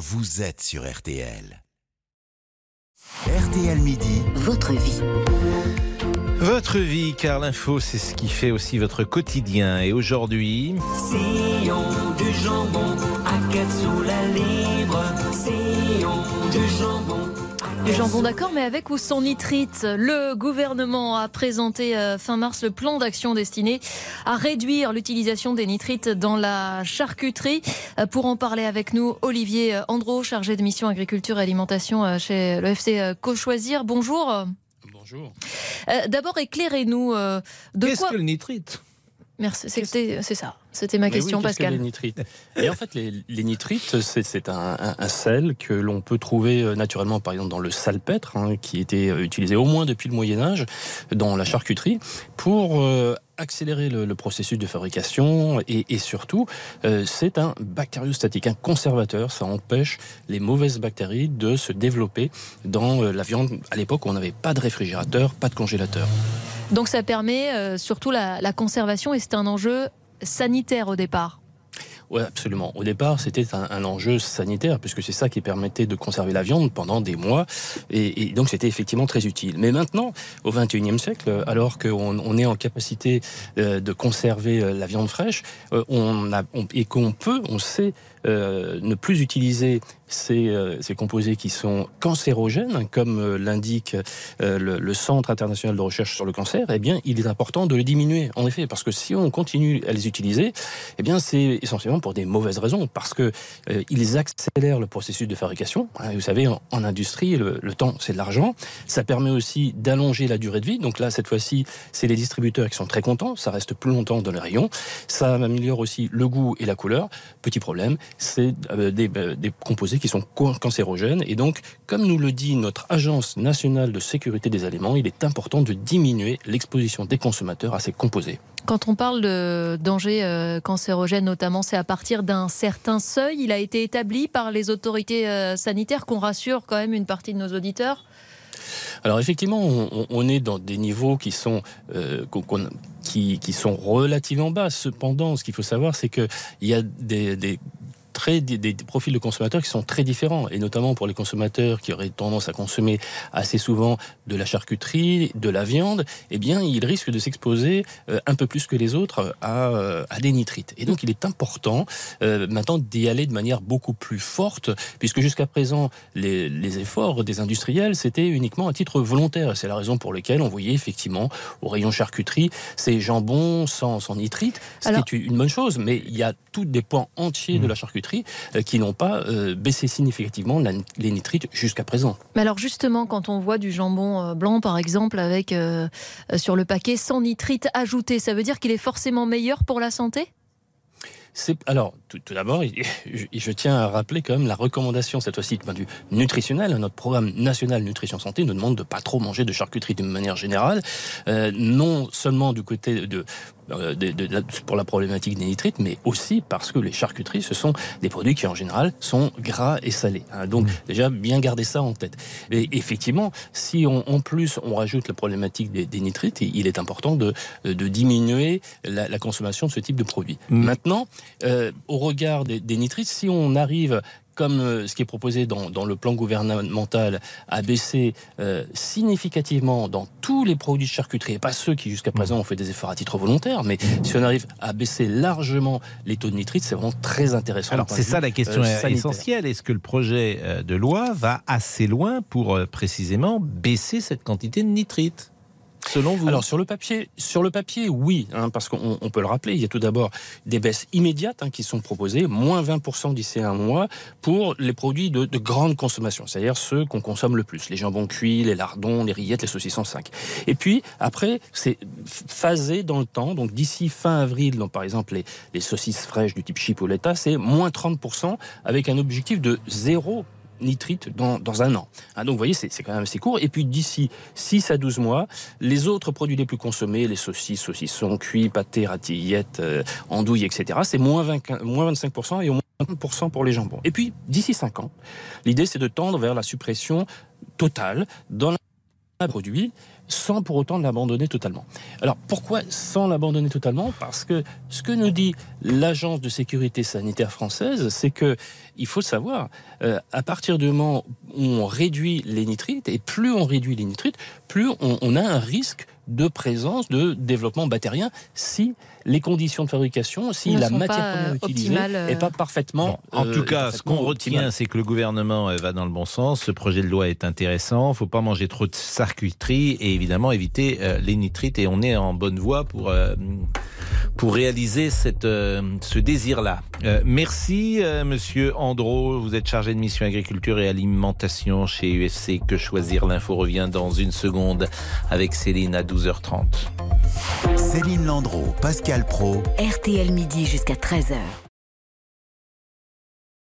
vous êtes sur RTL. RTL Midi, votre vie. Votre vie, car l'info, c'est ce qui fait aussi votre quotidien. Et aujourd'hui. Sillon du jambon à 4 sous la. Sillon du jambon. Du jambon d'accord, mais avec ou sans nitrite. Le gouvernement a présenté euh, fin mars le plan d'action destiné à réduire l'utilisation des nitrites dans la charcuterie. Euh, Pour en parler avec nous, Olivier euh, Andro, chargé de mission agriculture et alimentation euh, chez le FC Cochoisir. Bonjour. Bonjour. D'abord, éclairez-nous de Qu'est-ce quoi. que le nitrite? Merci, c'était- c'est ça. C'était ma Mais question, oui, que Pascal. les nitrites Et en fait, les, les nitrites, c'est c'est un, un- un sel que l'on peut trouver euh, naturellement, par exemple, dans le salpêtre, hein, qui était euh, utilisé au moins depuis le Moyen Âge dans la charcuterie, pour euh, accélérer le, le processus de fabrication et, et surtout, euh, c'est un bactériostatique, un conservateur. Ça empêche les mauvaises bactéries de se développer dans euh, la viande. À l'époque, où on n'avait pas de réfrigérateur, pas de congélateur. Donc ça permet euh, surtout la, conservation et c'est un enjeu sanitaire au départ. Oui, absolument. Au départ, c'était un, enjeu sanitaire, puisque c'est ça qui permettait de conserver la viande pendant des mois. Et, donc, c'était effectivement très utile. Mais maintenant, au XXIe siècle, alors qu'on on est en capacité euh, de conserver euh, la viande fraîche, on a, et qu'on peut, on sait, ne plus utiliser ces, euh, ces composés qui sont cancérogènes, comme euh, l'indique euh, le, Centre international de recherche sur le cancer, eh bien, il est important de les diminuer, en effet, parce que si on continue à les utiliser, eh bien, c'est essentiellement pour des mauvaises raisons, parce que ils accélèrent le processus de fabrication. Hein, Vous savez, en, industrie, le, temps, c'est de l'argent. Ça permet aussi d'allonger la durée de vie. Donc là, cette fois-ci, c'est les distributeurs qui sont très contents. Ça reste plus longtemps dans les rayons. Ça améliore aussi le goût et la couleur. Petit problème, c'est des, euh, des composés qui sont cancérogènes. Et donc, comme nous le dit notre Agence nationale de sécurité des aliments, il est important de diminuer l'exposition des consommateurs à ces composés. Quand on parle de danger euh, cancérogène, notamment, c'est à partir d'un certain seuil. Il a été établi par les autorités euh, sanitaires qu'on rassure quand même une partie de nos auditeurs. Alors effectivement, on, est dans des niveaux qui sont euh, qui, qui sont relativement bas. Cependant, ce qu'il faut savoir, c'est que il y a des, des très des, des profils de consommateurs qui sont très différents, et notamment pour les consommateurs qui auraient tendance à consommer assez souvent de la charcuterie, de la viande, eh bien, ils risquent de s'exposer euh, un peu plus que les autres à, euh, à des nitrites. Et donc, il est important euh, maintenant d'y aller de manière beaucoup plus forte, puisque jusqu'à présent, les, les efforts des industriels, c'était uniquement à titre volontaire. C'est la raison pour laquelle on voyait effectivement au rayon charcuterie ces jambons sans, sans nitrite, ce Alors- qui est une bonne chose, mais il y a tous des points entiers de la charcuterie euh, qui n'ont pas euh, baissé significativement les nitrites jusqu'à présent. Mais alors justement, quand on voit du jambon euh, blanc, par exemple, avec euh, sur le paquet sans nitrite ajouté, ça veut dire qu'il est forcément meilleur pour la santé? C'est alors tout, tout d'abord, je, je tiens à rappeler quand même la recommandation cette fois-ci du point de vue nutritionnel. Notre programme national nutrition santé nous demande de pas trop manger de charcuterie d'une manière générale, euh, non seulement du côté de euh, de- de- de- pour la problématique des nitrites, mais aussi parce que les charcuteries, ce sont des produits qui en général sont gras et salés. hein. Donc déjà bien garder ça en tête. Et effectivement, si on, en plus on rajoute la problématique des, des nitrites, il est important de, diminuer la, la consommation de ce type de produits. Mm. Maintenant, euh, au regard des, des nitrites, si on arrive comme euh, ce qui est proposé dans, dans le plan gouvernemental, à baisser euh, significativement dans tous les produits de charcuterie, et pas ceux qui jusqu'à présent ont fait des efforts à titre volontaire, mais si on arrive à baisser largement les taux de nitrite, c'est vraiment très intéressant. Alors c'est ça la question euh, essentielle. Est-ce que le projet de loi va assez loin pour euh, précisément baisser cette quantité de nitrite Alors sur le papier, sur le papier, oui, hein, parce qu'on on peut le rappeler, il y a tout d'abord des baisses immédiates hein, qui sont proposées, moins 20% d'ici un mois pour les produits de, de grande consommation, c'est-à-dire ceux qu'on consomme le plus, les jambons cuits, les lardons, les rillettes, les saucissons 5. Et puis après, c'est phasé dans le temps, donc d'ici fin avril, donc par exemple les, les saucisses fraîches du type chipoletta, c'est moins 30% avec un objectif de zéro nitrite dans, un an. Hein, donc vous voyez, c'est quand même assez court. Et puis d'ici 6 à 12 mois, les autres produits les plus consommés, les saucisses, saucissons, cuits, pâtés, ratillettes, euh, andouilles, etc., c'est moins, 20 moins 25% et au moins 30% pour les jambons. Et puis d'ici 5 ans, l'idée c'est de tendre vers la suppression totale dans la produit sans pour autant l'abandonner totalement. Alors pourquoi sans l'abandonner totalement? Parce que ce que nous dit l'agence de sécurité sanitaire française, c'est que il faut savoir, euh, à partir du moment où on réduit les nitrites, et plus on réduit les nitrites, plus on, on a un risque de présence de développement bactérien si les conditions de fabrication, si Ne la matière première utilisée optimales, euh. n'est pas parfaitement. En euh, tout cas, ce qu'on retient, c'est que le gouvernement euh, va dans le bon sens. Ce projet de loi est intéressant. Il ne faut pas manger trop de charcuterie et évidemment éviter euh, les nitrites. Et on est en bonne voie pour, euh, pour réaliser cette, euh, ce désir-là. Euh, merci, euh, monsieur Andro. Vous êtes chargé de mission agriculture et alimentation chez UFC. Que choisir? L'info revient dans une seconde avec Céline à 12h30. Céline Landreau, Pascal Pro. RTL midi jusqu'à 13h.